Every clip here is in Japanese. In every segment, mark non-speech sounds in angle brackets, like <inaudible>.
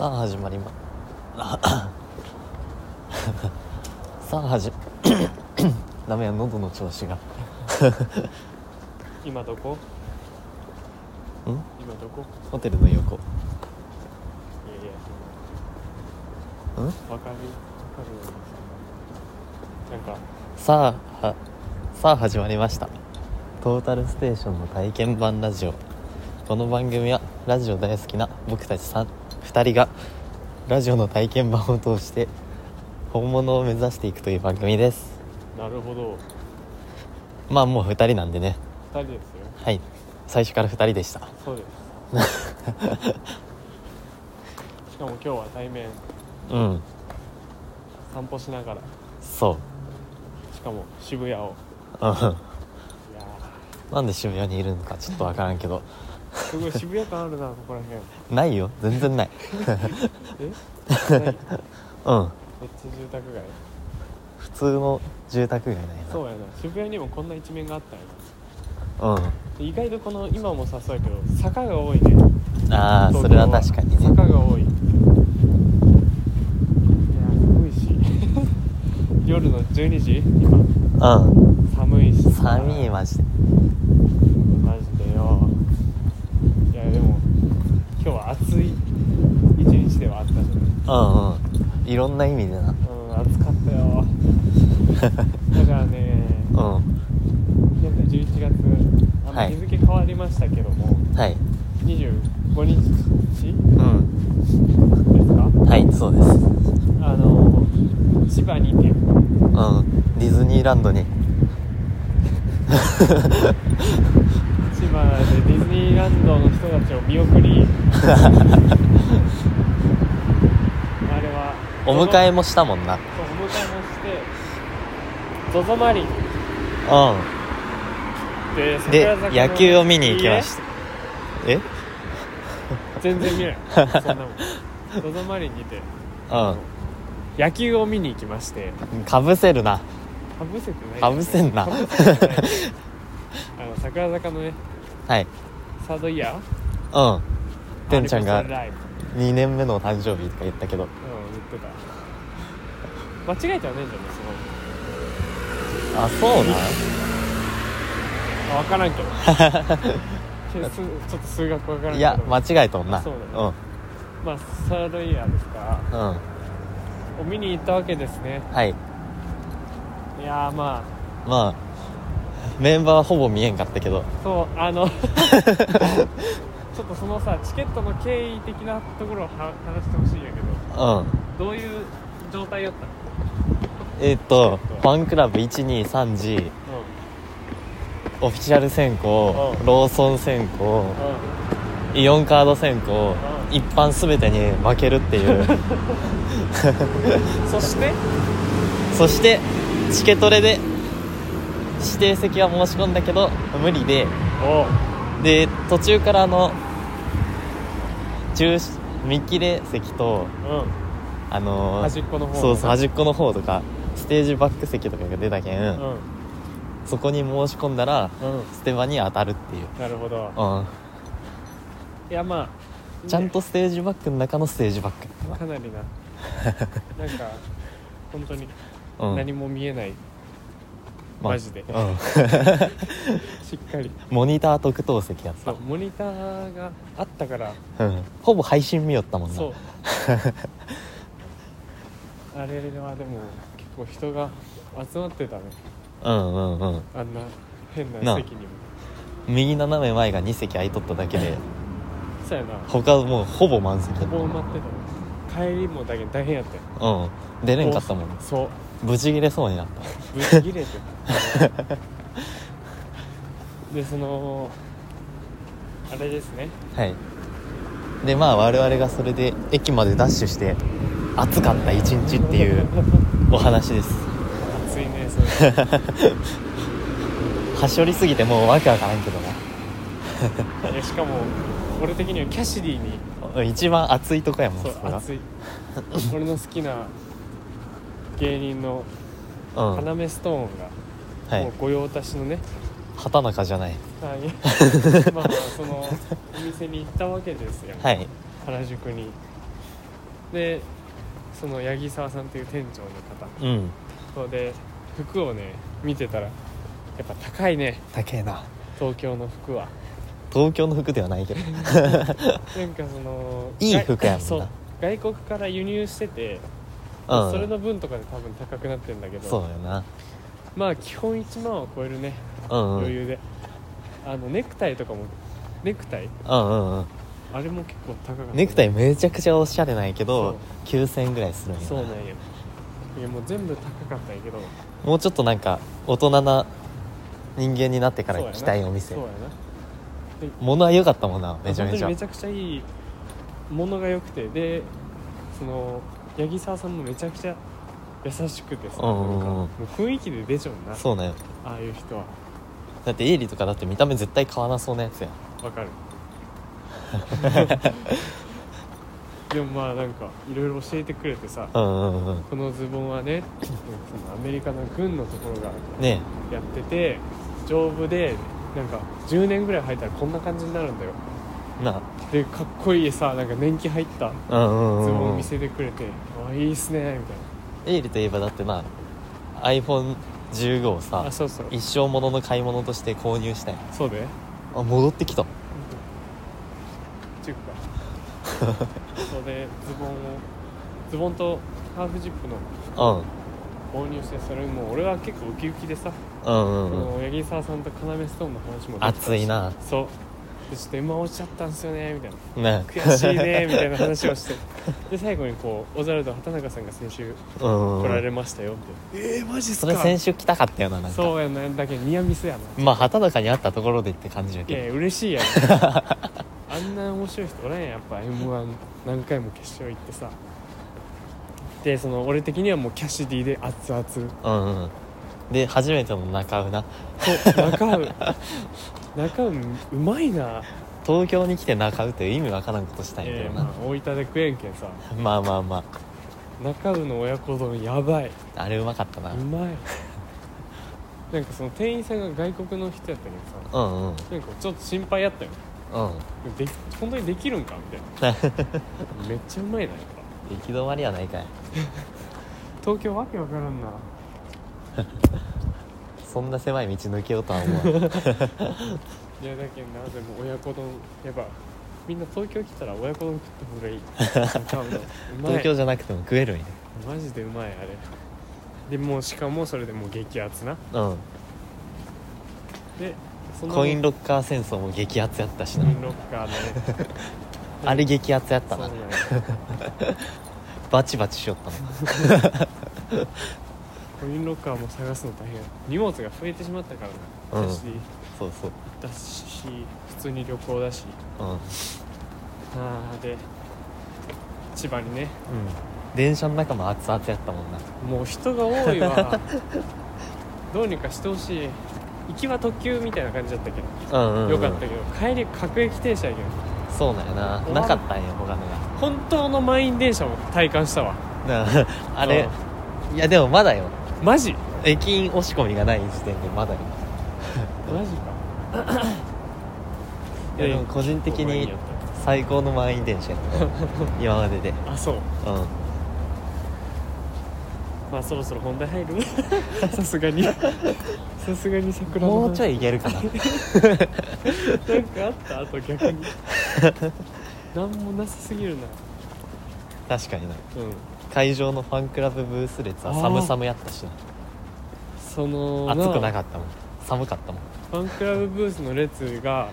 さあ始まりま。<coughs> さあ始 <coughs> ダメや喉の調子が。<laughs> 今どこ？ん？今どこ？ホテルの横。いやいや。ん？わかる。わかるよなんか。さあはさあ始まりました。トータルステーションの体験版ラジオ。この番組はラジオ大好きな僕たち 2, 人がラジオの体験版を通して本物を目指していくという番組です。なるほど。まあもう2人なんでね。二人ですよ。はい。最初から2人でした。そうです。しかも今日は対面。うん。散歩しながら。そう。しかも渋谷を。うん。なんで渋谷にいるのかちょっとわからんけど。ーすごい渋谷感あるなここら辺。ないよ。全然ない。え？ないめっちゃうん住宅街？普通の住宅街ないなそうやな。渋谷にもこんな一面があったんや。うん。な意外とこの今もさそうやけど坂が多いね。ああそれは確かにね。坂が多い。いや寒いし。<laughs> 夜の12時？今。うん。寒いし。さ寒いマジでマジでよいやでも今日は暑い一日ではあったじゃないうんうん。いろんな意味でな。うん暑かったよ。<laughs> だからねうん。現在11月あの、はい。日付変わりましたけどもはい。25日？うん。ですか？はいそうです。あの千葉にてうん。ディズニーランドに。<laughs> 千葉でディズニーランドの人たちを見送り <laughs> お迎えもしたもんな。そうお迎えもしてゾゾマリン。うでん。で桜坂の野球を見に行きました。え？全然見ない。<laughs> そんなもん。ゾゾマリンにて。う野球を見に行きまして。んかぶせるな。かぶせてないかぶせんな。かぶせてない。あの桜坂のねはい。サードイヤー？うん。てんちゃんがアニバーサリーライブ2年目の誕生日とか言ったけど間違えてはねえんじゃない？そのあそうなあ分からんけど。<laughs> ちょっと数学分からんけど。いや間違えとんな。あそうだね。まあサードイヤーですか。らうん。うんを見に行ったわけですね。はい。いやーまあ。まあメンバーほぼ見えんかったけど。そうあの <laughs> <laughs> ちょっとそのさチケットの経緯的なところをは話してほしいんやけど。うん。どういう状態やったの？えーっとファンクラブ123時オフィシャル選考うん。ローソン選考うイオンカード選考うん。一般全てに負けるっていう。ん <laughs> そして？そしてチケトレで指定席は申し込んだけど無理で。で途中からあの中見切れ席とうん。あのー端っこの方そうそう端っこの方とかステージバック席とかが出たけん、うん。そこに申し込んだらうん。ステマに当たるっていう、なるほど。うん、いやまあちゃんとステージバックの中のステージバック。やかなりな。<laughs> なんか本当に何も見えない、まあマジで。うん、<laughs> しっかり。モニター特等席やった。そうモニターがあったからうん、ほぼ配信見よったもんな。そう。<laughs> あれはでも結構人が集まってたね。うんうんうん。あんな変ななあ。席にも。右斜め前が2席空いとっただけで。<laughs> そうやな。他もうほぼ満席ほぼ埋まってた。帰りもだけど大変やったよ。うん。出れんかったもん。そう。ブチギレそうになった。ぶち切れてた。<laughs> でそのあれですね。はい。でまあ我々がそれで駅までダッシュして暑かった一日っていう <laughs> お話です。暑いねそれ。はしょりすぎてもうわけわからんけどいやしかも俺的にはキャシディに。な一番暑いとこやもんそうそこが暑い。俺の好きな芸人の要ストーンが、もうい御用達のね。畑中じゃない。はい。<laughs> まあまあそのお店に行ったわけですよ、はい。原宿に。でその八木沢さんっていう店長のうん。方とで服をね見てたらやっぱ高いね。高えな。東京の服は。東京の服ではないけど。<laughs> なんかそのいい服やもんな。そう。外国から輸入してて、うん。それの分とかで多分高くなってんだけど。そうよな。まあ基本1万は超えるね、うんうん。余裕で。あのネクタイとかもネクタイうんうんうんあれも結構高かったね、ネクタイめちゃくちゃおしゃれなんやけど9000円ぐらいするんやな。そうなんやいやもう全部高かったんやけど。もうちょっとなんか大人な人間になってから行きたいお店。そうやな。物は良かったもんなめちゃめちゃ。めちゃくちゃいいものが良くて。でその八木沢さんもめちゃくちゃ優しくてさ、うんうんうん。雰囲気で出ちゃうな。そうなんよ。ああいう人は。だってエイリとかだって見た目絶対買わなそうなやつやわかる <laughs> でもまあなんかいろいろ教えてくれてさ、うんうんうん。このズボンはねそのアメリカの軍のところがね。やってて丈夫でなんか10年ぐらい履いたらこんな感じになるんだよ。えな。でかっこいいさなんか年季入ったうんうんズボンを見せてくれて、あいいっすねみたいエイリといえばだってな iPhone15 をなさあそうそう。一生ものの買い物として購入したんやそうであ戻ってきたチュッかそうでズボンをズボンとハーフジップのうん。購入してそれもう俺は結構ウキウキでさ、うんうんそうん。の八木沢さんと要ストーンの話もできたし。熱いな。そう。でちょっと M 落ちちゃったんすよねみたいな。ね。悔しいねみたいな話をして。<laughs> で最後にこうオザルド畑中さんが先週来られうん。ましたよみたいな、えー、マジっすそかれ先週来たかったよななんか。そう。やなだけどニアミスやな。まあ畑中に会ったところでって感じだけど。いや嬉しいやん <laughs> あんな面白い人おらんやんやっぱ。m 1何回も決勝行ってさ。でその俺的にはもうキャシディで熱々。うんうんで初めての中尾な。そう中尾。中尾うまいな。東京に来て中尾っていう意味わからんことしたんやけえーどな、まあ、大分で食えんけんさ。まあまあまあ。中尾の親子丼やばい。うあれうまかったな。まい。なんかその店員さんが外国の人やったけどさ。うんうん。なんかちょっと心配やったよ。うんで本当にできるんかみたいな。<laughs> めっちゃうまいなやっぱ。行き止まりやないかい。東京わけわからんな。<laughs> そんな狭い道抜けようとは思う <laughs> いやだけどなでも親子丼やっぱみんな東京来たら親子丼食った方がいい。東京じゃなくても食えるんや。マジでうまいあれ。でもうしかもそれでもう激アツな。うん。でコインロッカー戦争も激アツやったしな。コインロッカーね。あれ激アツやったな。バチバチしよったなコインロッカーも探すの大変。荷物が増えてしまったからな、うん。私そうそう。だし普通に旅行だし。うん、うん、あーで千葉にね。電車の中も熱々やったもんな。もう人が多いわ。<laughs> どうにかしてほしい行きは特急みたいな感じだったけど、うんうん、うん、よかったけど帰り各駅停車やけどそうなんやな。なかったんや他の本当の満員電車も体感したわ。がなあれいやでもまだよ。マジ？駅員押し込みがない時点でまだよ。マジか。<laughs> いやでも個人的に最高の満員電車やった。今までで。<laughs> あそう。うんまあそろそろ本題入る。<laughs> さすがに。さすがに桜の。もうちょいいいけるかな。なんかあった？あと逆に。<laughs> なんもなさすぎるな。確かにな。うん。会場のファンクラブブース列は寒々やったしな。その暑くなっかったもん。寒かったもん。たファンクラブブースの列が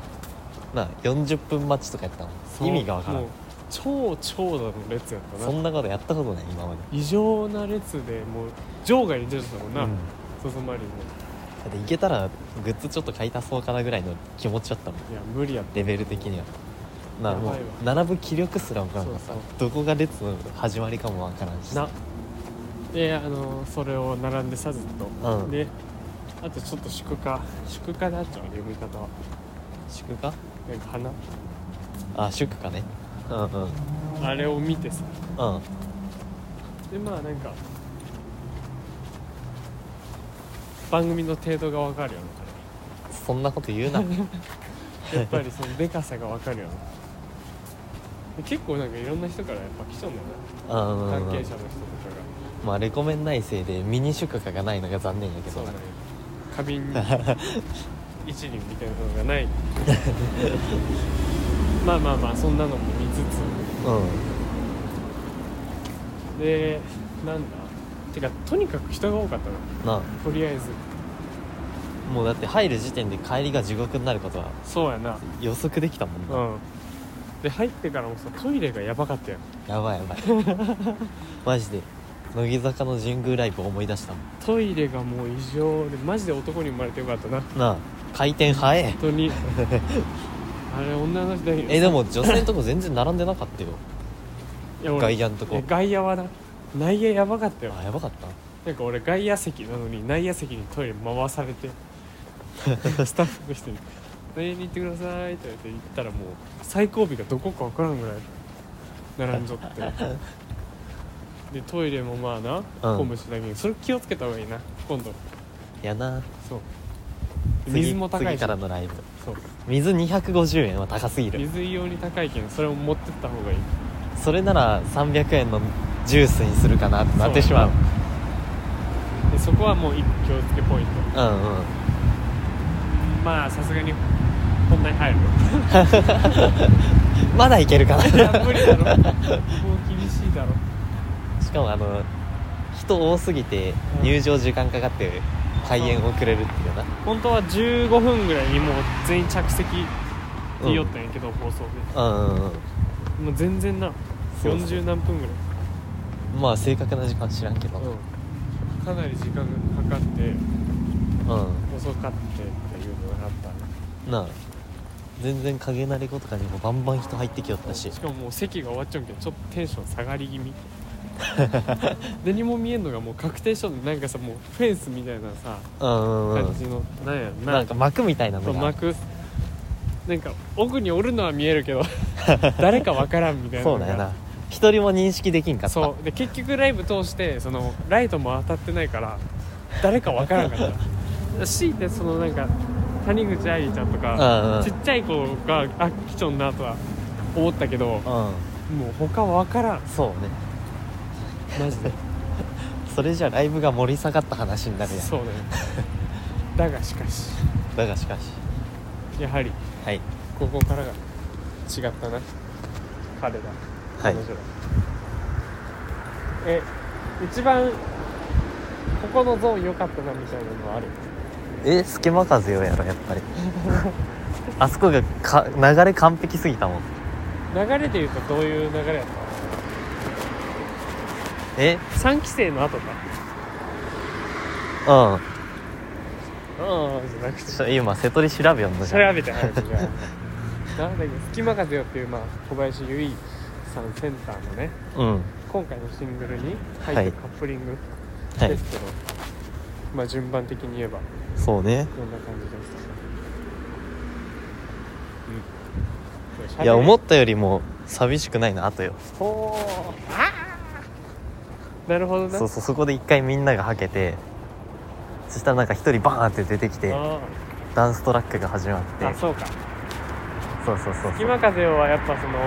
な40分待ちとかやったもん。意味がわからん。もう超長蛇の列やったな。そんなことやったことない今まで。異常な列でもう場外に出てたもんな、うん。ソソマリンも。だって行けたらグッズちょっと買い足そうかなぐらいの気持ちだったもん。いや無理やった。レベル的には。なあもう並ぶ気力すら分からんからさそうどこが列の始まりかも分からんし。な。であのそれを並んでさずっと、うん。であとちょっと祝賀祝賀であっちゃう読み方は。祝かなんか花あ祝かねうんうん。あれを見てさ。うん。でまあなんか番組の程度が分かるよねそんなこと言うな。<laughs> やっぱりそのでかさが分かるよねで結構なんかいろんな人からやっぱ来ちゃうんだよあーな関係者の人とかが。まあレコメンないせいでミニ出荷がないのが残念やけどそうだね花瓶一輪みたいなのがない <laughs> まあまあまあそんなのも見つうん。つでなんだ。てかとにかく人が多かったの。なとりあえず。あもうだって入る時点で帰りが地獄になることはそうやな。予測できたもんな、うん。で入ってからもさトイレがやばかったよやばいやばい。<laughs> マジで。乃木坂の神宮ライブ思い出したもん。トイレがもう異常でマジで男に生まれてよかったな。本なあ。回転早え。当に <laughs> あれ女の人だけどえでも女性のとこ全然並んでなかったよ。いや俺外野のとこ。外野はな内野やばかったよ。あやばかった？なんか俺外野席なのに内野席にトイレ回されて <laughs> スタッフの人に「内野に行ってください」って言って行ったらもう最後尾がどこか分からんぐらい並んじゃって。<laughs> でトイレもまあなうん。混むしだけどそれ気をつけた方がいいな今度。やな。そう。次水も高い次しからのライブそう水250円は高すぎる。水用に高いけんそれを持ってった方がいい。それなら300円のジュースにするかなってなってしまう。でそこはもう一個気をつけポイント。うんうん。まあさすがにこんなに入る。よ <laughs> まだいけるかな。無理だろ。もう厳しいだろ。しかもあの人多すぎてうん入場時間かかって開演遅れるっていうな。本当は15分ぐらいにもう全員着席って言おったんやけど、放送で。うんうんうん。もう全然な。そうそう。40何分ぐらい。まあ正確な時間知らんけど。うん、かなり時間がかかってうん。遅かってっていうのがあったなあ。全然影慣れ子とかにもバンバン人入ってきよったし。しかももう席が終わっちゃうんけどちょっとテンション下がり気味 <laughs> 何も見えんのがもう確定しとんでなんかさもうフェンスみたいなさうんうんうん。感じの、なんやろな。なんか幕みたいなのが。幕。なんか奥におるのは見えるけど <laughs> 誰かわからんみたいなそうだよな。一人も認識できんかった。そう。で結局ライブ通してそのライトも当たってないから誰かわからんかった。<laughs> 強いてそのなんか谷口愛理ちゃんとか、うんうん。ちっちゃい子があ来ちょんなとは思ったけどもううん他わからん。そうねマジで。それじゃライブが盛り下がった話になるやん。そうね。だがしかし。だがしかし。やはりはい。ここからが違ったな。彼らはい。彼女らえ一番ここのゾーン良かったなみたいなのはある？え隙間風よやろやっぱり。あそこがか流れ完璧すぎたもん。流れでいうとどういう流れやっえ？た3期生の後か。うん。ああじゃなくて。ちょ今瀬戸り調べよんのじ調ゃんべて早くじゃあ。なんだっけ「隙間風よ」っていう、まあ、小林由衣さんセンターのねうん。今回のシングルに入はい。ったカップリングはい。ですけど、まあ順番的に言えばそうね。どんな感じでしたか？うん。いや思っったよりも寂しくないなあとよ。ほー。あーなるほどなそうそうそこで一回みんながはけてそしたらなんか一人バーンって出てきてあダンストラックが始まって。ーあそうか。そうそうそう隙間風よはやっぱその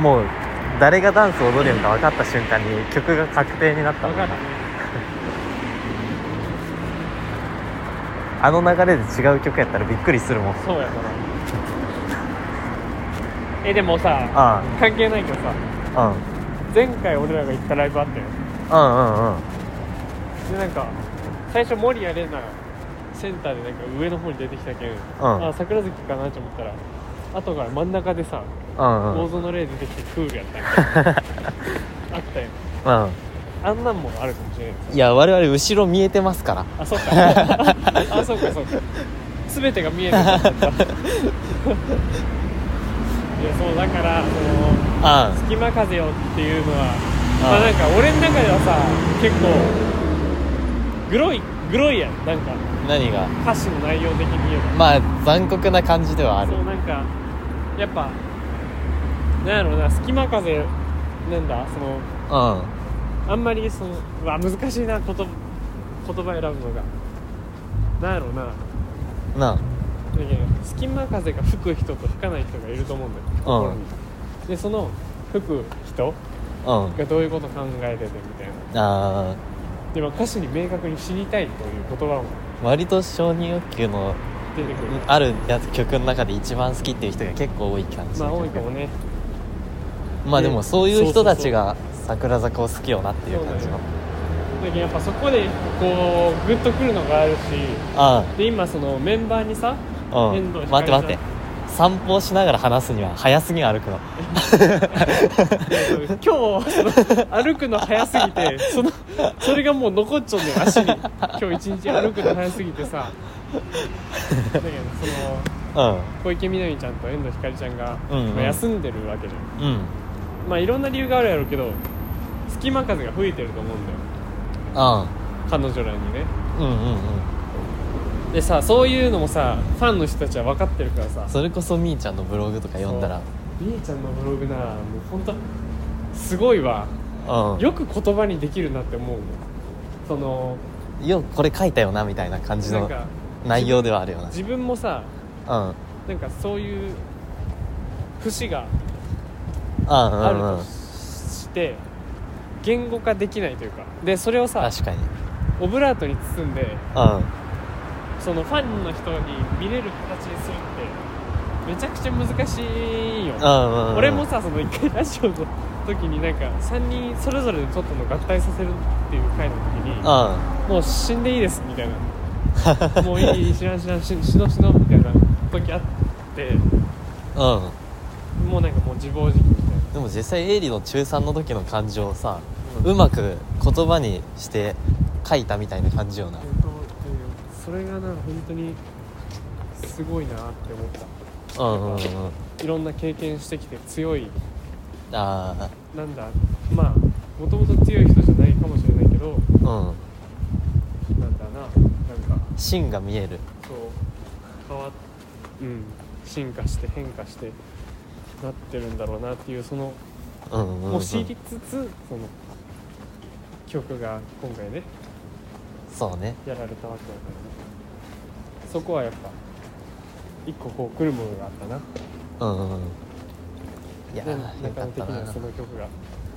もう誰がダンスを踊るのか分かった瞬間に曲が確定になった分かるね。<laughs> あの流れで違う曲やったらびっくりするもん。そうやな。えでもさあ関係ないけどさあうん。前回俺らが行ったライブあったようんうんうん。でなんか最初守谷麗奈センターでなんか上の方に出てきたけん、うん。あ桜月かなと思ったら後から真ん中でさ、うんうん。大園玲出てきてクールやったみたいな。<laughs> あったよ。うん。あんなんもあるかもしれないいや我々後ろ見えてますから。あそうか。あそうかそうか。全てが見えてなかったいやそうだからそのあ「隙間風よ」っていうのはあまあなんか俺の中ではさ結構グロいグロいやん。なんか何が？歌詞の内容的に言えば。まあ残酷な感じではある。そうなんかやっぱなんやろうな隙間風なんだそのうん。あんまりそのうわ難しいな言葉言葉選ぶのが。なんやろうな。なあ。だけど隙間風が吹く人と吹かない人がいると思うんだよ。心に。でその吹く人うんがどういうこと考えててみたいな。あでも歌詞に明確に死にたいという言葉も。ー割と承認欲求の出てくる。あるやつ曲の中で一番好きっていう人が結構多い感じまあ多いかもね。まあでもそういう人たちが桜坂を好きよなっていう感じのだけどやっぱそこでこうグッとくるのがあるし。あで今そのメンバーにさあうん。待って待って散歩をしながら話すには早すぎん歩くの。<laughs> 今日その歩くの早すぎて <laughs> そのそれがもう残っちゃうんだよ足に。今日一日歩くの早すぎてさ。だけどそのうん。小池みなみちゃんと遠藤ひかりちゃんが、うんうん。まあ休んでるわけでうん。まあいろんな理由があるやろうけど隙間風が吹いてると思うんだよ。あ。彼女らにね。うんうんうんでさそういうのもさファンの人たちは分かってるからさ。それこそみーちゃんのブログとか読んだら。みーちゃんのブログなもう本当すごいわ。うん。よく言葉にできるなって思うのそのよくこれ書いたよなみたいな感じの内容ではあるよな。自分もさうん。うんなんかそういう節がうんあるとうんして言語化できないというか。でそれをさ確かに。オブラートに包んでうんそのファンの人に見れる形にするってめちゃくちゃ難しいよ、うんうんうん俺もさその一回ラジオの時になんか3人それぞれで撮ったのを合体させるっていう回の時にうんもう死んでいいですみたいな。<laughs> もういい知らん知らんし死の死のみたいな時あってうんもうなんかもう自暴自棄みたいな。でも実際エイリの中3の時の感情をさ、ううんまく言葉にして書いたみたいな感じよな。本当それがな本当にすごいなって思った。うんうんうん。いろんな経験してきて強い。あなんだまあもともと強い人じゃないかもしれないけどあうんなんだななんか。芯が見える。そう。変わっうん。進化して変化してなってるんだろうなっていうそのうんうん、知りつつその曲が今回ねそうね。やられたわけだからねそこはやっぱ一個こう来るものがあったな。うんうんうん。いや中野的にはその曲が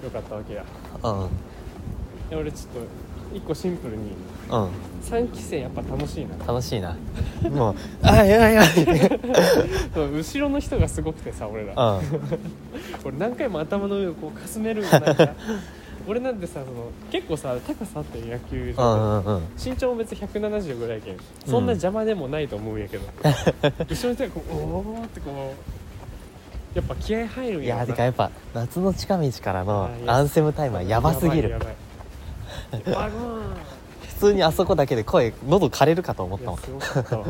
良かったわけや。うんで俺ちょっと一個シンプルにうん。3期生やっぱ楽しいな。楽しいな。<laughs> もうあいやいやい。そう後ろの人がすごくてさ俺ら。や <laughs> 俺何回も頭の上をこうかすめるなんか俺なんてさその結構さ高さあって野球うんう場んうんうん。身長も別に170ぐらいけん。そんな邪魔でもないと思うんやけど、<laughs> 後ろの人がこうおーってこうやっぱ気合入るんいやてかやっぱ夏の近道からのあいやアンセムタイムはやばすぎる。やばいやばい。バゴーン普通にあそこだけで声喉枯れるかと思っいたもん。やすごかったわ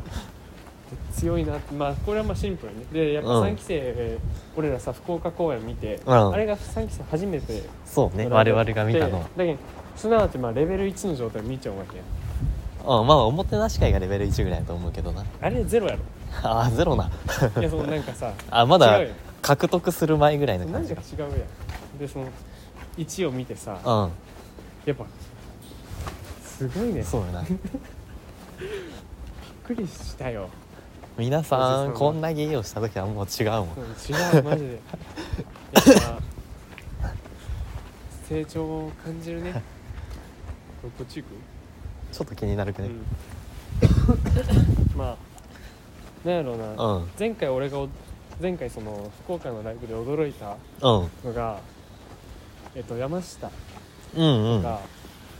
強いなってまあこれはまあシンプルにでやっぱうん。3期生、俺らさ福岡公演見て、うん。あれが3期生初めてそうね我々が見たのだけどすなわちまあレベル1の状態で見ちゃうわけやうんまあおもてなし会がレベル1ぐらいだと思うけどな。あれゼロやろ。ああゼロな。いやそのなんかさ <laughs> あまだ違うよ。獲得する前ぐらいの何感じが。か違うやん。でその1を見てさうん。やっぱすごいね。そうやな。<laughs> びっくりしたよ皆ささんこんな芸をした時はもう違うもん。うん違うマジで。やっぱ成長を感じるね。こっち行く？ちょっと気になるけどね。うん。まあなんやろうな、うん。前回俺がお前回その福岡のライブで驚いたうん。のが、えっと、山下うんうん。が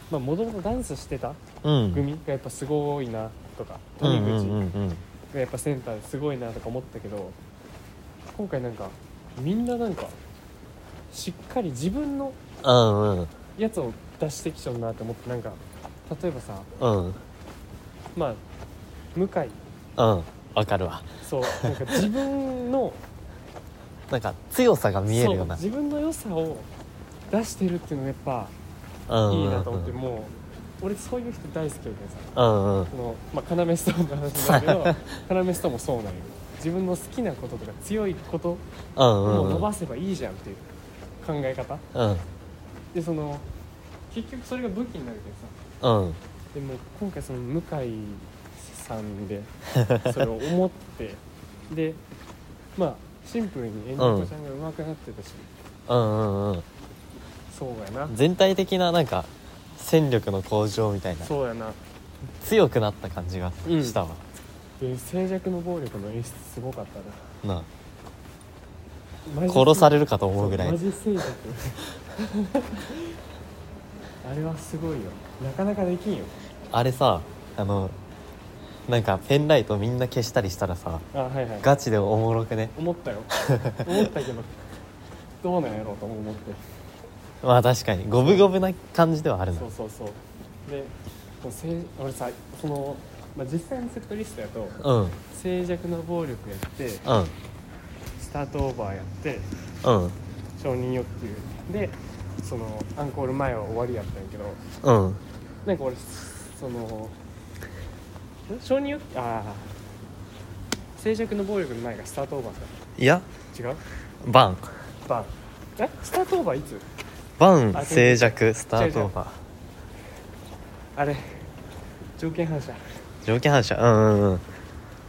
もともとダンスしてたうん。組がやっぱすごいなとかうんうん谷口うんがやっぱセンターですごいなとか思ったけど今回なんかみんななんかしっかり自分のうんうん。やつを出してきちゃうなって思ってなんか例えばさうん。まあ向井。うん。わかるわ。そうなんか自分の <laughs> なんか強さが見えるような。そう自分の良さを出してるっていうのがやっぱうんいいなと思って、うんもう俺そういう人大好きやけどさ。うんうん。その、まあ、要ストーンの話だけど要ストーンもそうなんよ自分の好きなこととか強いことうんをうん伸ばせばいいじゃんっていう考え方うんでその結局それが武器になるけどさうんでも今回その向井さんでそれを思ってでまあシンプルにエンジコちゃんが上手くなってたし、うんうんうんそうやな全体的ななんか戦力の向上みたいな。そうやな。強くなった感じがうん。したわ、で静寂の暴力の演出すごかったな。な殺されるかと思うぐらい。マジ静寂 <laughs> あれはすごいよ。なかなかできんよ。あれさあのなんかペンライトみんな消したりしたらさあはいはい。ガチでおもろくね？思ったよ。思ったけどどうなんやろうと思ってまあ確かに五分五分な感じではあるな。そうそうそう。でこうせい俺さその、まあ、実際のセットリストやとうん。うん静寂の暴力やってスタートオーバーやってうん。承認欲求。でそのアンコール前は終わりやったんやけどうん。なんか俺そのん承認欲求ああ静寂の暴力の前がスタートオーバーかいや。違う？バン。バン。え？スタートオーバーいつ？バンあ静寂スタートオーバあれ条件反射。ー条件反射？うんうん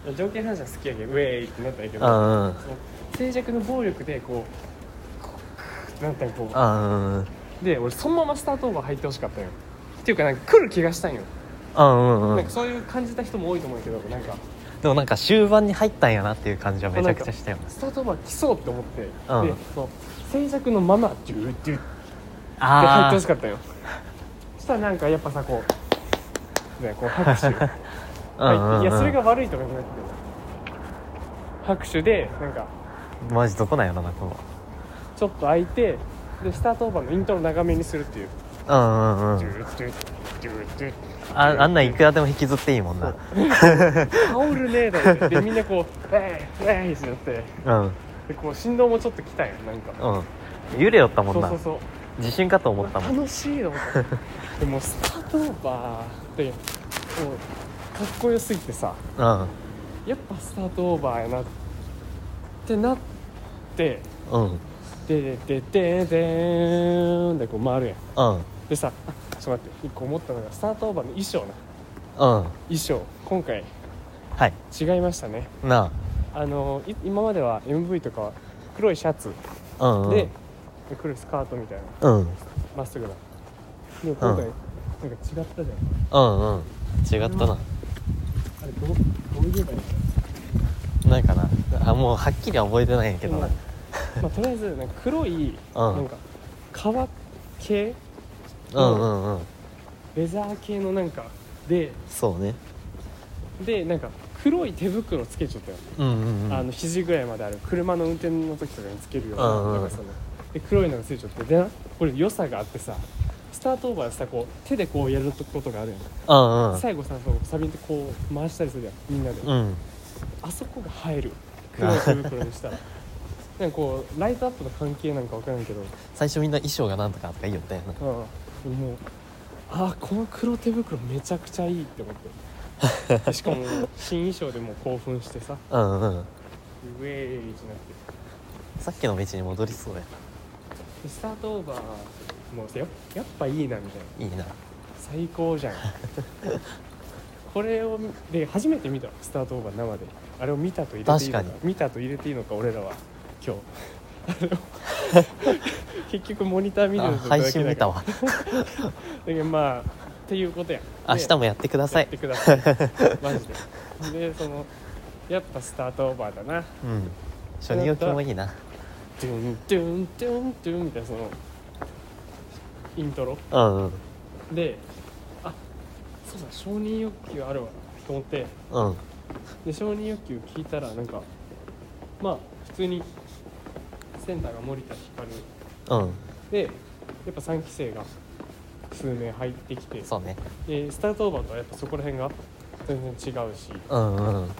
うん。条件反射好きやけどウェーイってなったんやけどうんうん静寂の暴力でこうこうてなったんよこうんうんうで俺そのままスタートオーバー入ってほしかったんよ。っていうかなんか来る気がしたんよ、うんうんうん。なんかそういう感じた人も多いと思うけどなんか。でもなんか終盤に入ったんやなっていう感じはめちゃくちゃしたよスタートオーバー来そうって思って、うん。でその静寂のままジュージューって入ってあほしかったんよ。そしたらなんかやっぱさこうねこう拍手。あ <laughs> うんうんうん。い。やそれが悪いとかじゃなくて拍手でなんかマジどこなんやろなこちょっと開いてでスタートオーバーのイントロ長めにするっていう。ううんうん。う。んああんなんいくらでも引きずっていいもんな。羽織るねだってでみんなこう「えいえい」ってなって。うん。でこう振動もちょっと来たんよなんか。うん。揺れよったもんな。そうそうそう地震かと思ったもん。楽しいと思ったでもスタートオーバーってもうかっこよすぎてさ。うん。やっぱスタートオーバーやなってなって。うん。でででででーんでこう回るやん。うん。でさあちょっと待って。一個思ったのがスタートオーバーの衣装なうん。衣装。今回。はい。違いましたね。なあ。のい今までは MV とかは黒いシャツあうんうん。で、で黒いスカートみたいな。うん。まっすぐな。でも今回、なんか違ったじゃん。うんうん。違ったな。あれどうどう言えばいいのなんかな。あもうはっきりは覚えてないんやけど。なまあ、とりあえずなんか黒い、うん。なんか革系うんうんうん。レザー系のなんかでそうね。でなんか黒い手袋つけちゃったよ、うんうんうん。あの肘ぐらいまである。車の運転の時とかにつけるようなうんうん。長さので黒いのがついちゃってでなこれ良さがあってさスタートオーバーでさこう手でこうやることがあるやん、うんうん。最後さそうサビンってこう回したりするやんみんなで、うん。あそこが映える。黒い手袋にした。ら <laughs> なんかこうライトアップの関係なんか分からんけど。最初みんな衣装がなんとかとか言いよったよな。うん。もうあこの黒手袋めちゃくちゃいいって思って。でしかも <laughs> 新衣装でもう興奮してさ。うんうん。ウェーイってなって。さっきの道に戻りそうやでスタートオーバーもうややっぱいいなみたいな。いいな。最高じゃん。<laughs> これをで初めて見たのスタートオーバー生で。あれを見たと入れていいのか確か見たと入れていいのか俺らは。今日。<laughs> 結局モニター見てるあ配信見たわ。わだけどまあっていうことや明日もやってください。やってください。マジで。<laughs> でそのやっぱスタートオーバーだな。うん。初任欲もいいなドゥンドゥンドゥンドゥンみたいなそのイントロ。うんうん。であそうだ承認欲求あるわと思って。うん。で承認欲求聞いたらなんかまあ普通にセンターが森田ひかる。うん。でやっぱ3期生が数名入ってきて。そうね。でスタートオーバーとはやっぱそこら辺が全然違うし。うんうん。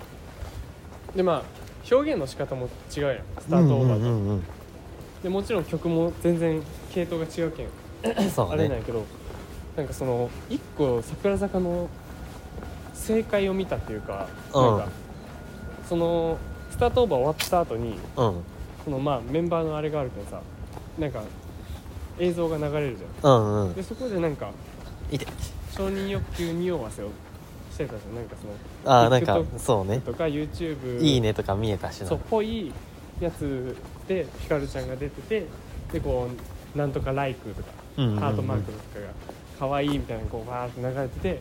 でまあ表現の仕方も違うやん。スタートオーバーと、うんうんでもちろん曲も全然系統が違うけん。<coughs> あれなんやけどなんかその一個桜坂の正解を見たっていうか、うん。なんかそのスタートオーバー終わった後にうん。そのまあメンバーのあれがあるけどさなんか映像が流れるじゃうんうん。んでそこでなんか承認欲求匂わせをしてたじゃんなんかそのああなんか TikTok そうね。とか YouTube いいねとか見えたしな。そうぽいやつでひかるちゃんが出ててでこうなんとかライクとかうんうんうん。ハートマークとかが可愛いみたいなこうバーって流れてて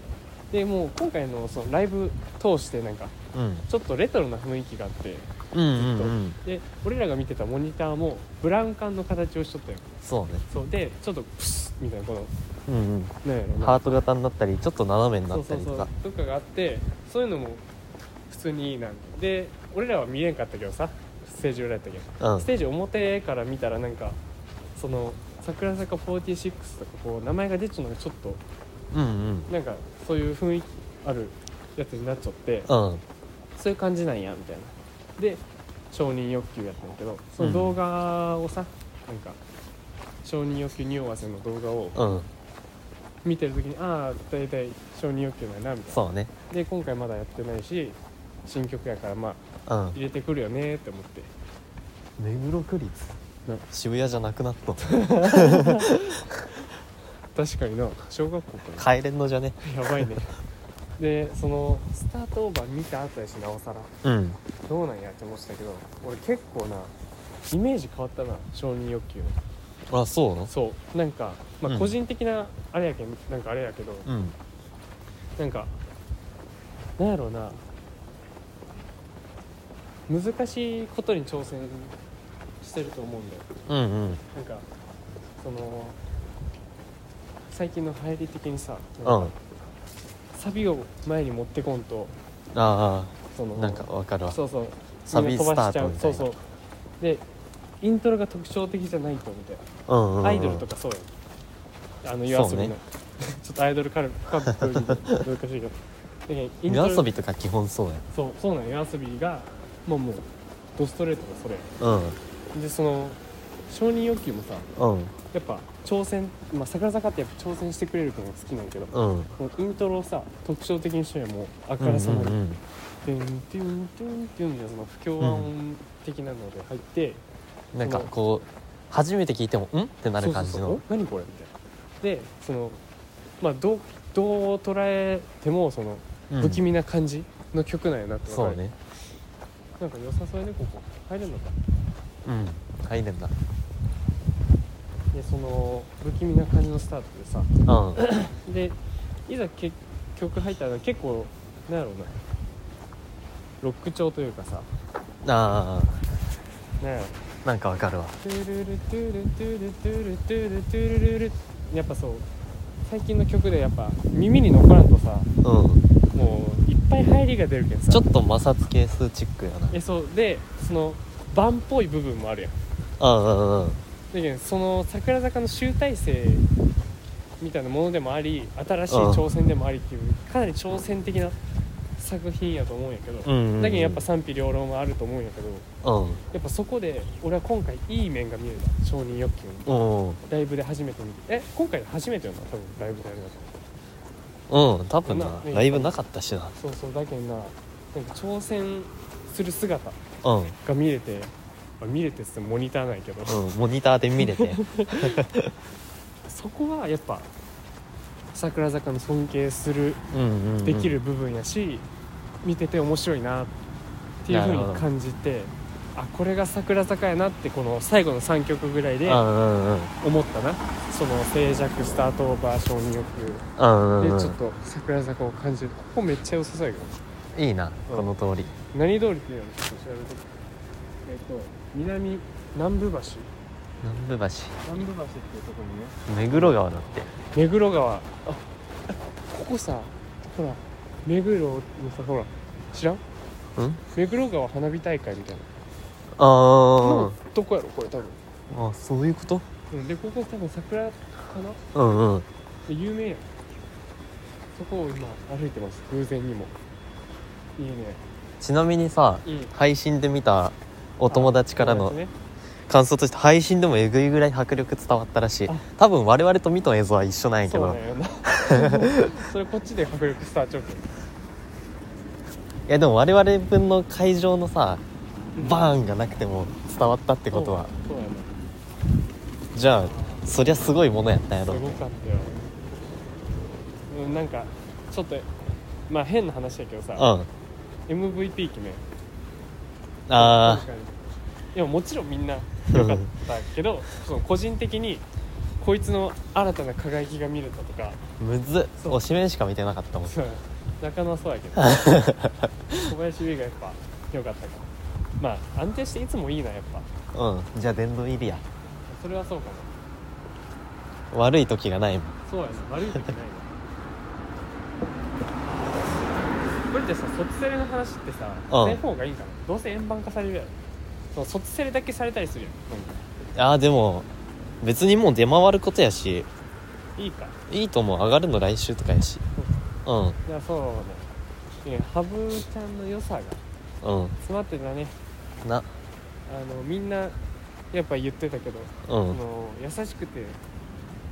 でもう今回のそのライブ通してなんかうん。ちょっとレトロな雰囲気があってうんうんうん。で俺らが見てたモニターもブラウン管の形をしとったよ。そうね。そう。でちょっとプスッみたいなこのうんうん。なんやろなハート型になったりちょっと斜めになそうそうそう。ったりとかとかがあってそういうのも普通にいいな。で俺らは見れんかったけどさ。ステージ裏やったけど、うん。ステージ表から見たらなんかその桜坂46とかこう名前が出ちゃうのがちょっとうんうん。なんかそういう雰囲気あるやつになっちゃって。うん。そういう感じなんやみたいな。で承認欲求やったんだけどその動画をさ、なんか承認欲求匂わせの動画をうん見てる時にああ大体承認欲求なんやなみたいな。そうね。で今回まだやってないし新曲やからまあうん。入れてくるよねって思って。目黒区立？な。渋谷じゃなくなった <laughs> 確かにな。小学校か帰れんのじゃね？らやばいね。でそのスタートオーバー見た後やしなおさら。うん。どうなんやって思ってたけど俺結構なイメージ変わったな承認欲求。のあそうなの？そう。なんか、まあ、うん。個人的なあれやけん、なんかあれやけど。うん。なんかなんやろうな。難しいことに挑戦してると思うんだよ。うんうん。なんかその最近の入り的にさうん。サビを前に持ってこんとあそのあなんかわかるわ。そうそう。サビ飛ばしちゃう。そうそう。でイントロが特徴的じゃないとみたいな、うんうん、うん、アイドルとかそうやん。あの夜遊びの、ね。<laughs> ちょっとアイドルカルカップル難しいけど。夜遊びとか基本そうやそうそうなんよ。夜遊びがもうもうドストレートがそれうん。でその承認欲求もさうん。やっぱ挑戦、まあ、桜坂ってやっぱ挑戦してくれるのが好きなんやけど、うん。もうイントロをさ特徴的にしてもうあからさまに、うんうんトゥントゥントゥントゥンみたいなその不協和音的なので入って、うん、なんかこう初めて聞いてもん？ってなる感じの。お？何これ？みたいな。でそのまあどうどう捉えてもそのうん。不気味な感じの曲なんやなって分かる、そうね。なんか良さそうやねここ入れるのか？うん入れんだでその不気味な感じのスタートでさ。うん。でいざけ曲入ったら結構なんやろうな。ロック調というかさ。ああなんかわかるわ。トゥルルトゥルトゥルトゥルトゥルトゥルルルやっぱそう。最近の曲でやっぱ耳に残らんとさうん。もういっぱい入りが出るけんさ。ちょっと摩擦係数チックやな。えそう。でそのバンっぽい部分もあるやん。うんうんうん。だけどその桜坂の集大成みたいなものでもあり新しいうん挑戦でもありっていうかなり挑戦的な作品やと思うんやけど、うんうんうん。だけどやっぱ賛否両論はあると思うんやけどうん。やっぱそこで俺は今回いい面が見えた承認欲求にうん。ライブで初めて見て。え今回初めてよな多分ライブでやるの。うん多分な。なライブなかったしな。そうそうだけどななんか挑戦する姿うん。が見れて、まあ見れてっつってもモニターないけど、うんモニターで見れて。<laughs> そこはやっぱ桜坂の尊敬するうんうん、うん、できる部分やし、見てて面白いなっていうふうに感じてあこれが桜坂やなってこの最後の3曲ぐらいでうんうんうん。思ったな。その静寂スタートオーバー承認欲。でちょっと桜坂を感じる。ここめっちゃ良さそうやけど。いいなこの通り。何通りっていうの？ちょっと調べてえっと南南部橋。南部橋。南部橋っていうところにね。目黒川だって。目黒川。あ。ここさほら目黒のさほら知らん？うん？目黒川花火大会みたいな。あのどこやろこれ多分。ああそういうこと？うんでここ多分桜かな？うんうん。で有名やん。そこを今歩いてます。偶然にも。いいね。ちなみにさうん。配信で見たお友達からの感想として配信でもえぐいぐらい迫力伝わったらしい。あ。多分我々と見た映像は一緒なんやけど。そうなんやな。<laughs> それこっちで迫力スターチョックいやでも我々分の会場のさバーンがなくても伝わったってことは。そうやなじゃあそりゃすごいものやったんやろ。すごかったよ、うん、なんかちょっとまあ変な話やけどさ、うん。MVP 決めあ確かにいやもちろんみんな良かったけど <laughs> その個人的にこいつの新たな輝きが見れたとか。むずっ。そう。推しメンしか見てなかったもん。そう中野はそうやけど。<laughs> 小林優がやっぱ良かったから。まあ安定していつもいいなやっぱ。うん。じゃあ殿堂入りや。それはそうかな悪い時がないもん。そうやな悪い時ないなこれってさ卒セレの話ってさうん。方がいいんかな？どうせ円盤化されるやろ。その卒セレだけされたりするやんああでも別にもう出回ることやし。いいか。いいと思う。上がるの来週とかやし。うんいやそうね。ねハブちゃんの良さがうん。詰まってたね。な。あのみんなやっぱ言ってたけど、うそんの優しくて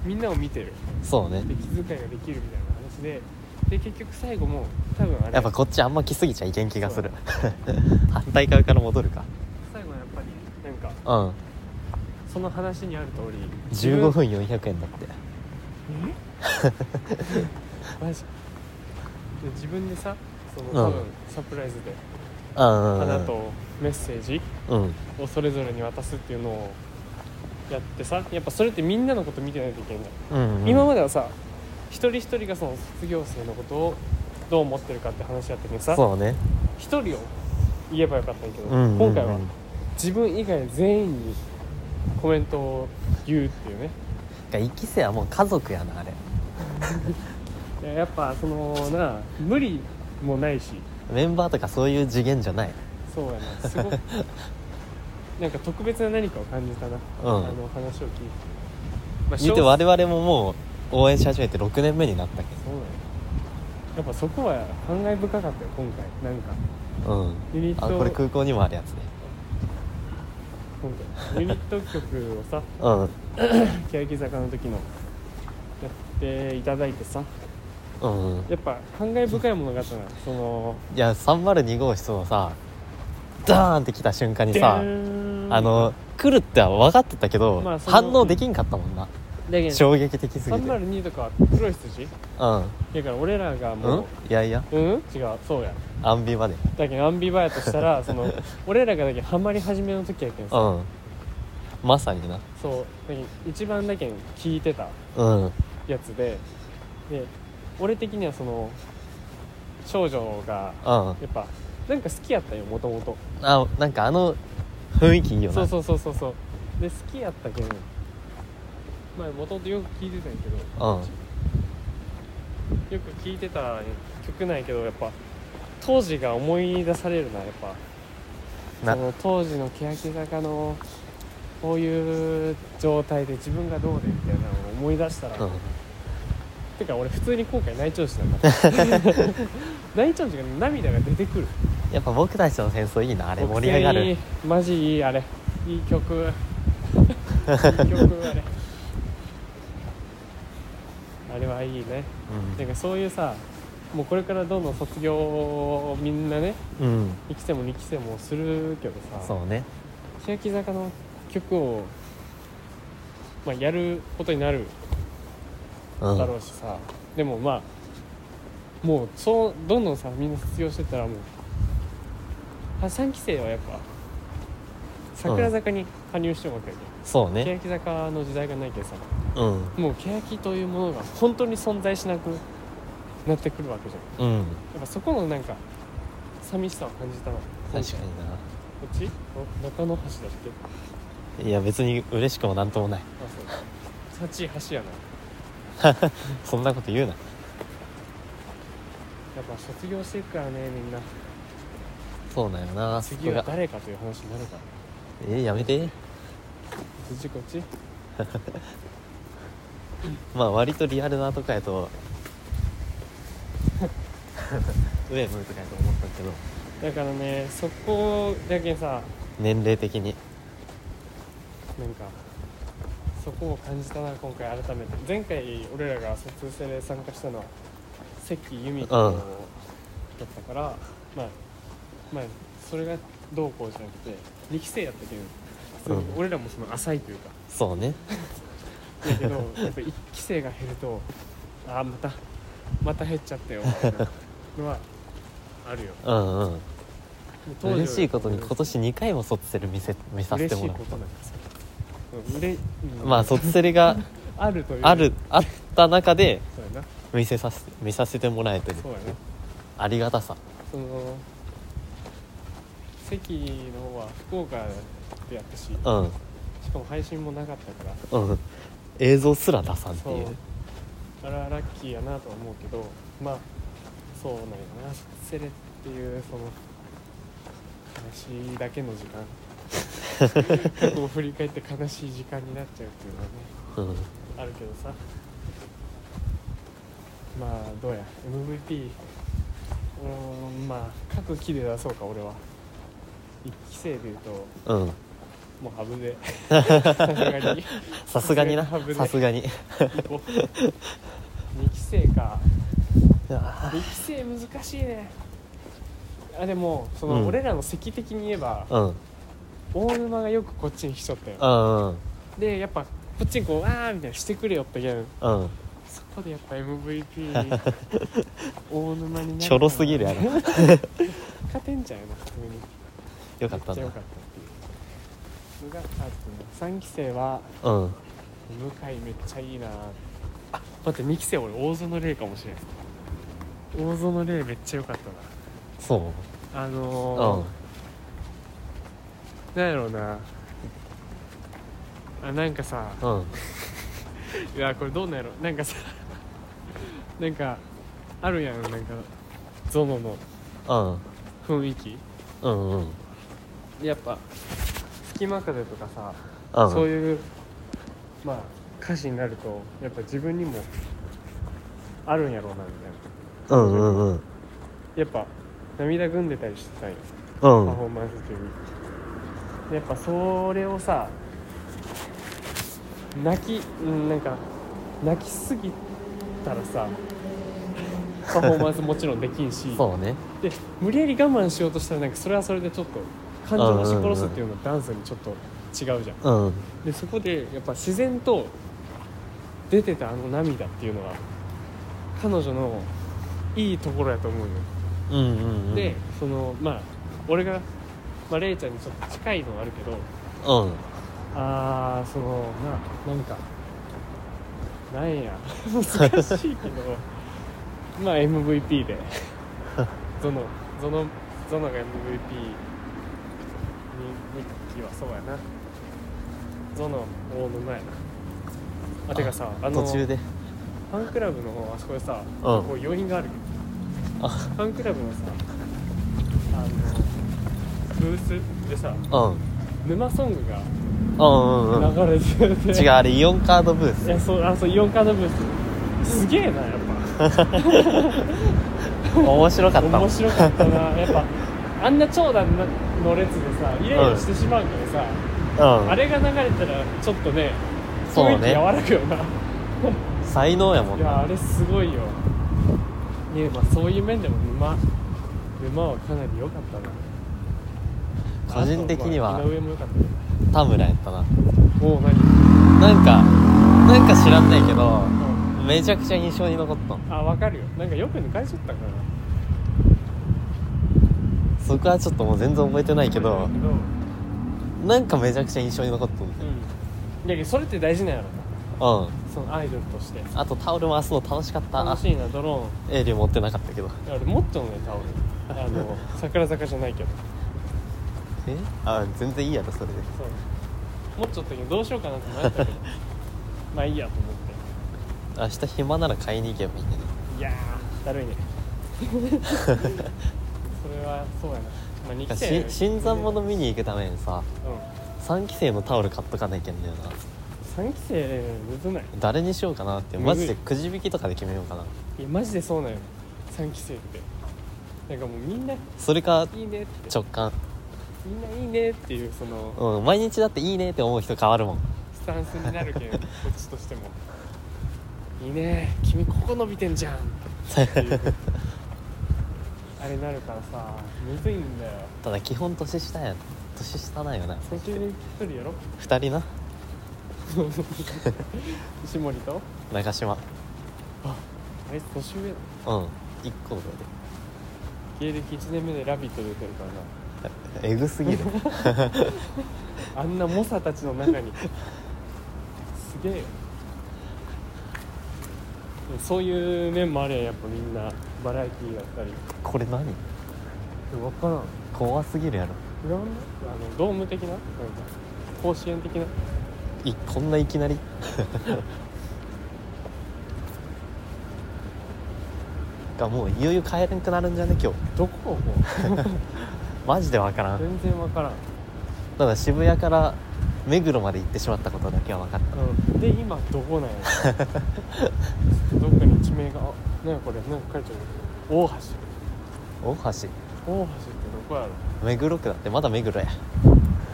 みんなを見てる。そうね。で気遣いができるみたいな話で。で結局最後も多分あれやっぱこっちあんま来すぎちゃいけん気がする。<laughs> 反対側から戻るか。最後はやっぱりなんかうん。その話にある通り15分400円だって。え？<laughs> マジ。で自分でさそのうん。多分サプライズで花とメッセージうん。をそれぞれに渡すっていうのをやってさやっぱそれってみんなのこと見てないといけないんだようんうん。今まではさ一人一人がその卒業生のことをどう思ってるかって話やったけどさそうね。一人を言えばよかったんやけど、うんうんうん。今回は自分以外全員にコメントを言うっていうね。が一期生はもう家族やなあれ <laughs> いややっぱそのな無理もないし。メンバーとかそういう次元じゃない。そうやな。すごく <laughs> なんか特別な何かを感じたな、うん。あの話を聞いて、まあ見て正我々ももう応援し始めて6年目になったけそうだよやっぱそこは感慨深かったよ今回。なんか。どうん。ユニットあこれ空港にもあるやつね。今回。ユニット曲をさうん。<coughs> 欅坂の時のやっていただいてさうん。うんやっぱ感慨深いものがあったな。そのいや302号室のさダーンって来た瞬間にさあの来るっては分かってたけど、まあその反応できんかったもんな。だけど衝撃的すぎて。うん302とかは黒い筋だから俺らがうん。もういやいや。うん、違うそうや。アンビまで。だけどアンビバやとしたら <laughs> その俺らがだけハマり始めの時やけんさ、うん。まさにな。そう。だけど一番だけん聞いてたうん。やつで。で俺的にはその少女がうんやっぱなんか好きやったよもともとあなんかあの雰囲気いいよな。そうそうそうそうそう。で好きやったけんまあもともとよく聞いてたんやけどうんよく聞いてた曲なんやけどやっぱ当時が思い出されるなやっぱ。な。その当時の欅坂のこういう状態で自分がどうでみたいなのを思い出したら、うんてか俺普通に今回泣いちゃうしな <laughs> 泣いちゃうんっていうか涙が出てくる。やっぱ僕たちの戦争いいなああれ盛り上がる。マジいいあれ。いい曲。いい曲あれ。あれはいいね。なんかそういうさもうこれからどんどん卒業をみんなねうん、うん、1期生も2期生もするけどさそうね。欅坂の曲を、まあ、やることになるうん。だろうしさ、でもまあもうそうどんどんさみんな卒業してったらもうあ3期生はやっぱ桜坂に加入してるわけやそうね。欅坂の時代がないけどさ。うん。もう欅というものが本当に存在しなくなってくるわけじゃん。うん。やっぱそこのなんか寂しさを感じたな確かにこっち？お中野橋だっけ？ないや別に嬉しくもなんともない。あそう。幸い橋やな <laughs> そんなこと言うな。やっぱ卒業していくからねみんな。そうだよな次は誰かという話になるから。えやめて。こっちこっち。<laughs> まあ割とリアルなとかやと。ウェムとかやと思ったけど。だからねそこだけさ。年齢的に。なんかそこを感じたな今回改めて。前回俺らが卒生で参加したのは関由美子だったから、まあまあそれがどうこうじゃなくて2期生やったけどうん。俺らもその浅いというか。そうね。だけどやっぱ1期生が減るとああまたまた減っちゃったよみたいなのはあるよ。<laughs> うんうん。嬉しいことに今年2回も卒セル見せ見させてもらっ嬉しいことなんですよまあ卒セルがあるという。あるあった中でそうやな。見せさせ見させてもらえてるそうやな。ありがたさ。その席の方は福岡でやったししうん。かも配信もなかったから。うん。映像すら出さんっていう。あれはラッキーやなとは思うけどまあそうなんやな。セレっていうその悲しいだけの時間過去を振り返って悲しい時間になっちゃうっていうのはねうん。あるけどさ。まあどうや。MVP うんまあ各期で出そうか俺は。1期生でいうとうん。もうハブで。さすがにさすがになさすがにさすがに。行こう2期生か。うわ2期生難しいね。あでもその、うん。俺らの席的に言えばうん大沼がよくこっちに来ちゃったよ。うんうん。でやっぱこっちにこうあーみたいなしてくれよって言ううん。そこでやっぱ MVP <laughs> 大沼になるちょろすぎるやろ。<laughs> 勝てんじゃんよな普通に。よかったなめっちゃよかったっていう。のがあって3期生はうん。向井めっちゃいいな。あ待って2期生俺大園玲かもしれん。大園玲めっちゃ良かったそう？なあうのん。ー、なんやろうな。あなんかさ。うん。<laughs> いやこれどうなんやろ。なんかさ。<laughs> なんかあるやん。なんかゾノのうん。雰囲気。うんうん。やっぱ隙間風とかさうん。そういうまあ歌詞になるとやっぱ自分にもあるんやろうなみたいな。うんうんうん。やっぱ涙ぐんでたりしてたんようん。パフォーマンス中に。でやっぱそれをさ泣きうんなんか泣きすぎたらさ <laughs> パフォーマンスもちろんできんしそうね。で無理やり我慢しようとしたらなんかそれはそれでちょっと感情を押し殺すっていうのはダンスにちょっと違うじゃん。うん。でそこでやっぱ自然と出てたあの涙っていうのは彼女のいいところやと思うよ、うんうんうん。でそのまあ俺が、まあ、レイちゃんにちょっと近いのはあるけどうん。あーそのななんかなんや。難しいけど <laughs> まあ MVP で。<laughs> ゾノゾノゾノが MVP にミッキーはそうやな。ゾノ大沼やな。あてかさあの途中で。ファンクラブのあそこでさ、うん。こう要因があるけど。あ。ファンクラブのさあのブースでさうん。沼ソングがうんうんうん。流れてて、違うあれイオンカードブース。いやそうあそうイオンカードブース。すげえなやっぱ。<laughs> 面白かったもん。面白かったな。やっぱあんな長蛇の列でさイライラしてしまうけどさ、うん。あれが流れたらちょっとねそうね。雰囲気和らぐよな。才能やもんな。いやあれすごいよ。いやまあそういう面でも沼沼はかなり良かったな個人的には田村やったな。どおお何？なんかなんか知らんないけどうん。めちゃくちゃ印象に残ったのあ分かるよ。なんかよく抜かれちゃったから。そこはちょっともう全然覚えてないけどなんかめちゃくちゃ印象に残ったんだうん。いやけどそれって大事なんやろな。よそのアイドルとして。うんあとタオル回すの楽しかった。楽しいなドローン。エイリ持ってなかったけど。いや俺持っとんねタオル。あの <laughs> 桜坂じゃないけどえ？あ全然いいやろそれで。そう。持っちゃったけどどうしようかなって迷ったけど。<laughs> まあいいやと思って。明日暇なら買いに行けばいいね。いやーだるいね。<laughs> それはそうやな。まあ2期生し新参者見に行くためにさうん。3期生のタオル買っとかなきゃいけんだよな。3期生むずない？誰にしようかなってマジでくじ引きとかで決めようかな。いやマジでそうなんよ。3期生って。なんかもうみんないそれか直感みんないいねっていうそのうん毎日だっていいねって思う人変わるもん。スタンスになるけんこっちとしても。いいね君ここ伸びてんじゃんっていう。<laughs> あれなるからさむずいんだよ。ただ基本年下やん。年下なんよな。途中で一人やろ？2人な。<laughs> 石森と？長島。ああいつ年上うん1個上で。芸歴1年目で「ラビット!」出てるからなえぐすぎる。<laughs> あんな猛者たちの中に。すげえよ。そういう面もありゃやっぱみんなバラエティーだったり。これ何？分からん。怖すぎるやろ。いろんなあのドーム的な？なんか甲子園的な？いこんないきなり？<laughs> がもういよいよ帰れんくなるんじゃね？今日。どこ？も <laughs> マジでわからん。全然分からん、ただ渋谷から目黒まで行ってしまったことだけは分かった。うん、で今どこなんやろ。<laughs> どっかに地名があなこれ。なんか書いてある。大橋。大橋？大橋ってどこやろ。目黒区だって。まだ目黒や。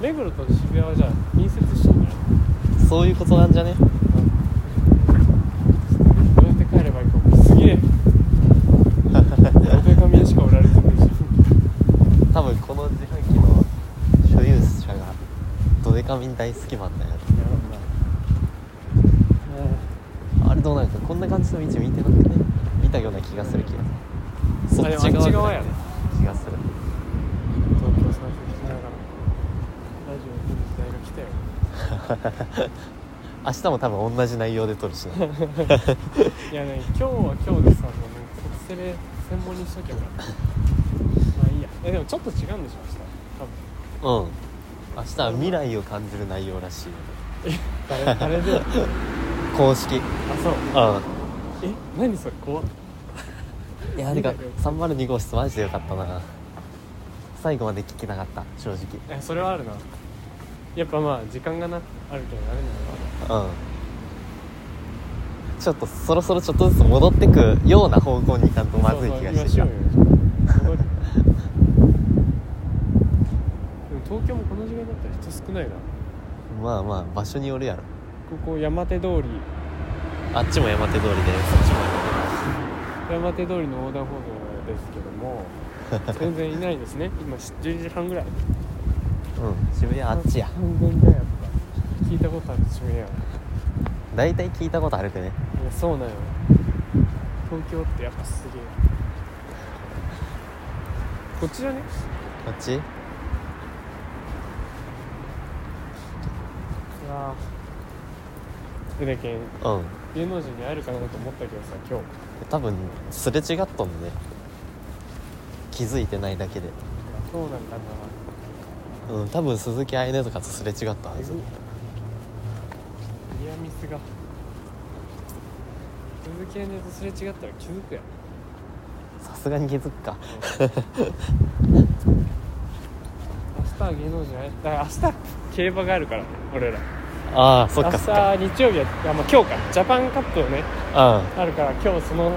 目黒と渋谷はじゃあ隣接してんじゃないそういうことなんじゃねどうやって帰ればいいかすげえお手紙しか売られてないし多分この自販機の所有者がドデカミン大好きマンだよ。やあれどうなんかこんな感じの道見てなくて見たような気がする気がするそっち側側やな気がする東京散策しながらラジオに来る時代が来たよ。<laughs> 明日も多分同じ内容で撮るしな <laughs> いやね今日は今日でさもうねセレ専門にしとけば。<laughs> まあいいや。えでもちょっと違うんでしょ明日。うん明日は未来を感じる内容らしい誰誰で？あ <laughs> 公式。そう。うえ何それ？怖っ。んいやてか302号室マジでよかったな。最後まで聞けなかった正直。えそれはあるな。やっぱまあ時間がなあるけどあれなのかうん。ちょっとそろそろちょっとずつ戻ってくような方向にいかんとなまずい気がしてきた <laughs> そうそう今しようよ戻るでも東京もこの時間だったら人少ないな。まあまあ場所によるやろ。ここ山手通り。あっちも山手通りでそっちも山手通りの横断歩道ですけども <laughs> 全然いないですね。今10時半ぐらい。山手うん渋谷あっちや。半分だよやっぱ。聞いたことある地名や大体聞いたことあるけね。いやそうなんよ。東京ってやっぱすげえ。こっちだね。こっち？うけんうん。芸能人に会えるかなと思ったけどさ今日。多分すれ違っとんね。気づいてないだけで。そうなんかな。うん多分鈴木愛音とかとすれ違ったはず。ニアミスが。鈴木愛音とすれ違ったら気づくやんさすがに気づくか。明日は芸能人会えだから明日競馬があるから俺らああそっ明かそっか。日日曜日はあ、まあ、今日か。ジャパンカップをねうあるから今日その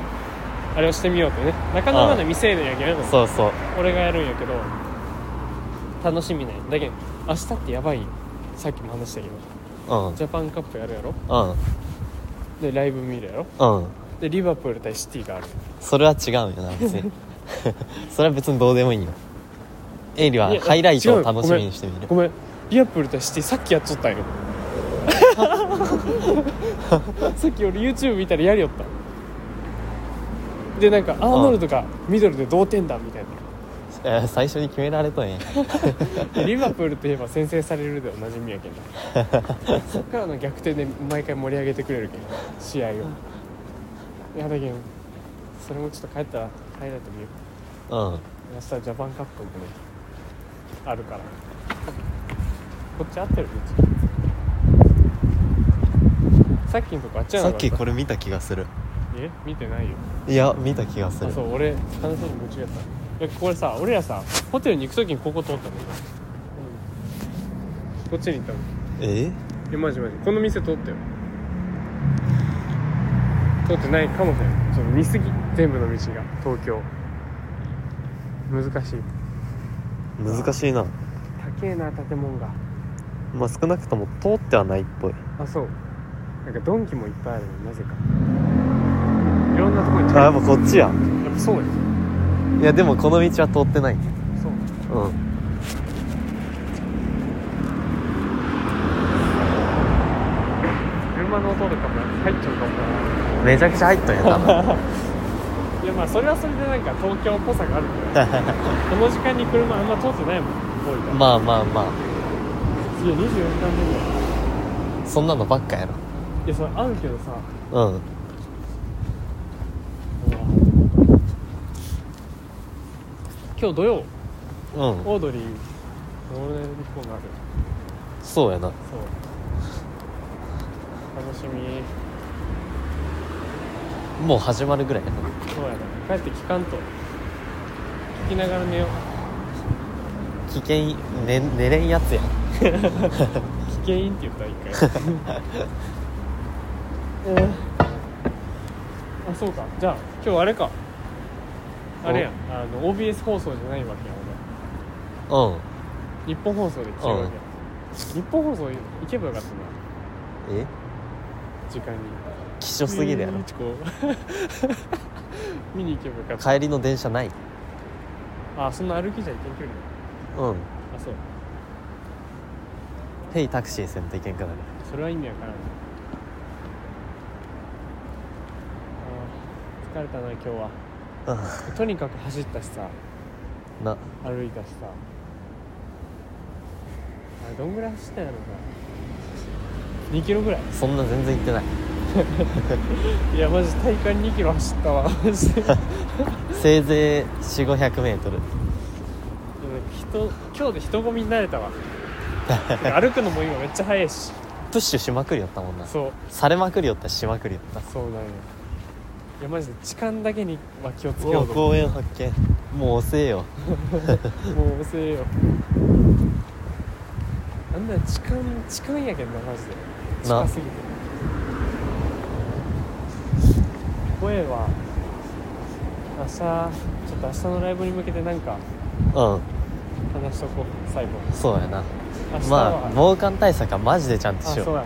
あれをしてみようとね。中野はまだ未成年やけどんそうそう。俺がやるんやけど楽しみねだけど明日ってやばい。よさっきも話したけどうん。ジャパンカップやるやろ？うん。でライブ見るやろ？うん。でリバプール対シティがある。それは違うんよな別に。<laughs> それは別にどうでもいいよ。エイリはハイライトを楽しみにしてみる。ごめん。リバプール対シティさっきやっちゃったんよ <laughs> さっき俺 YouTube 見たらやりよった。でなんかアーノルドがミドルで同点だみたいな。えー最初に決められとんや。で <laughs> リバプールといえば先制されるでおなじみやけんな。<laughs> そっからの逆転で毎回盛り上げてくれるけん試合を。いやだけどそれもちょっと帰ったらハイライト見よう。うん。明日ジャパンカップもねあるから。こっち合ってる？道さっきのとこあっちじゃなかったさっきこれ見た気がする。え？見てないよ。いや見た気がする。あそう俺話に夢中やったえこれさ俺らさホテルに行く時にここ通ったのよ、うん、こっちに行ったの。え？えマジマジ。この店通ったよ。通ってないかもしれない。ちょっと見すぎ。全部の道が。東京。難しい。難しいな。高えな建物が。まあ少なくとも通ってはないっぽい。あそうなんかドンキもいっぱいあるのなぜか。いろんなとこにあやっぱこっちややっぱそうやいやでもこの道は通ってない。そう。うん。車の音とかも入っちゃうかもな。めちゃくちゃ入ったんや多分。<laughs> いやまあそれはそれでなんか東京っぽさがあるんだよこの時間に車あんま通ってないもんまあまあまあ次は24時間目ぐら。いそんなのばっかやろいやそれあるけどさ。うん。今日土曜。うん。オードリーの「オールナイトニッポン」がある。そうやな。そう。楽しみ。もう始まるぐらいやな。そうやな。帰って聞かんと。聞きながら寝よう。危険寝寝れんやつや。ん <laughs> 危険って言った一回 <laughs> えーあそうか。じゃあ今日あれか。あれやん。あの OBS 放送じゃないわけやうん。俺日本放送で聞けるわけや、日本放送行けばよかったな。え？時間に。希少すぎるやろ。<laughs> 見に行けばよかった。帰りの電車ない？あそんな歩きじゃいけん距離うん。あそう。ヘイタクシーせんといけんくなる。それは意味わからんあー疲れたな今日は。うとにかく走ったしさ。んな。歩いたしさ。あれどんぐらい走ったんやろな。2キロぐらい。そんな全然行ってない。<laughs> いやマジ体感2キロ走ったわ。マジでせいぜい4 5 0 0メートル。人今日で人混みになれたわ。<laughs> 歩くのも今めっちゃ速いし。プッシュしまくりよったもんな。そう。されまくりよったししまくりよった。そうなんよいやマジで痴漢だけには気をつけようと思公園発見。もう遅えよ。う <laughs> もう遅えよ。あんな痴漢痴漢やけんなマジで。な。近すぎて。声は明日ちょっと明日のライブに向けてなんかうん。話しとこう最後。そうやな。まあ防寒対策はマジでちゃんとしよう。あそうや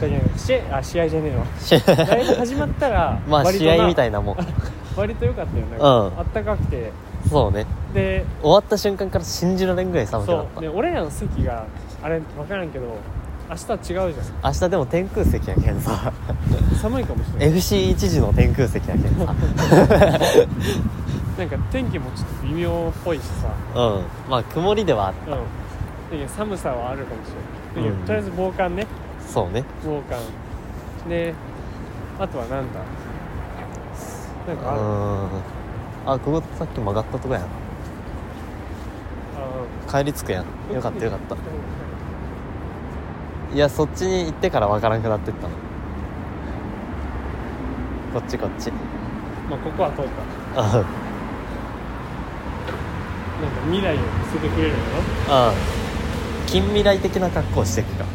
だけど試合あ試合じゃねえわ。し <laughs> ライブ始まったらまあ試合みたいいなもん。<laughs> 割と良かったよなんうん。かあったかくて。そうね。で終わった瞬間から信じられんぐらい寒くなった。そう。で俺らの席があれ分からんけど明日は違うじゃ明日でも天空席やけんさ。ん寒いかもしれない。FC 一時の天空席やけんさ。<laughs> なんか天気もちょっと微妙っぽいしさ。うん。まあ曇りではあっうん。だけど寒さはあるかもしれない。だけど、うん。とりあえず防寒ね。たそうね。防寒。であとはなんだ？なんうかある？ん。あここさっき曲がったとこやん。あ帰り着くやん。よかったよかった。いやそっちに行ってから分からんくなってったの。こっちこっち。まあここは通った。あなんか未来を見せてくれるの？あ近未来的な格好してくか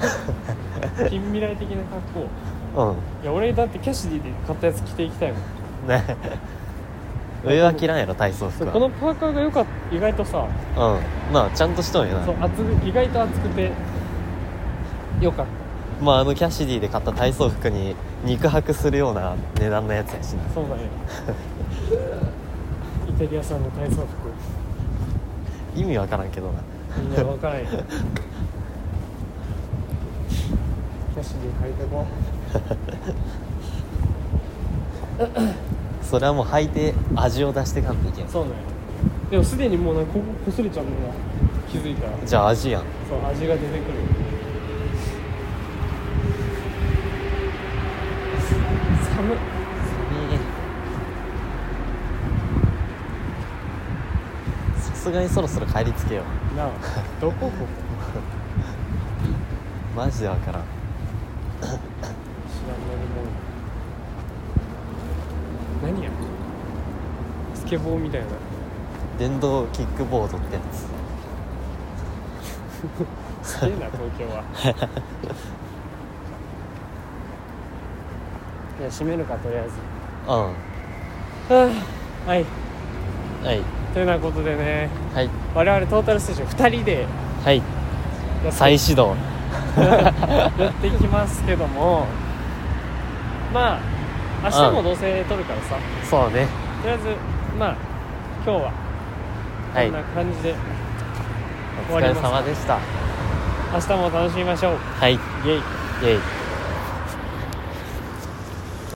<laughs> 近未来的な格好。うん。いや俺だってキャシディで買ったやつ着ていきたいもん。ね。<laughs> 上は着らんやろ体操服は。そうこのパーカーがよかった。意外とさ。うん。まあちゃんとしとんやな。そう厚く意外と厚くてよかっまああのキャシディで買った体操服に肉薄するような値段のやつやしな。たそうだね。<laughs> イタリア産の体操服。意味わからんけどな。いや分からんよキャシディ借りてこ <laughs> それはもう履いて味を出してかんといけんそうなんやでもすでにもうなんかここ擦れちゃうのが気づいたら。じゃあ味やん。そう味が出てくる。寒っ。さすがにそろそろ帰り着けよなあどこここ？<laughs> マジでわからん何や。スケボーみたいな。電動キックボードってやつ。すげえな東京は。<laughs> いや閉めるかとりあえず。うん。はあはい。はい。というようなことでね。はい。我々トータルステーション2人で。はい。やって再始動 <laughs> やっていきますけどもまあ明日もどうせ撮るからさ、そうね。とりあえずまあ今日ははい。こんな感じで、お疲れ様でした。明日も楽しみましょう。はい。イイ。ェイェイ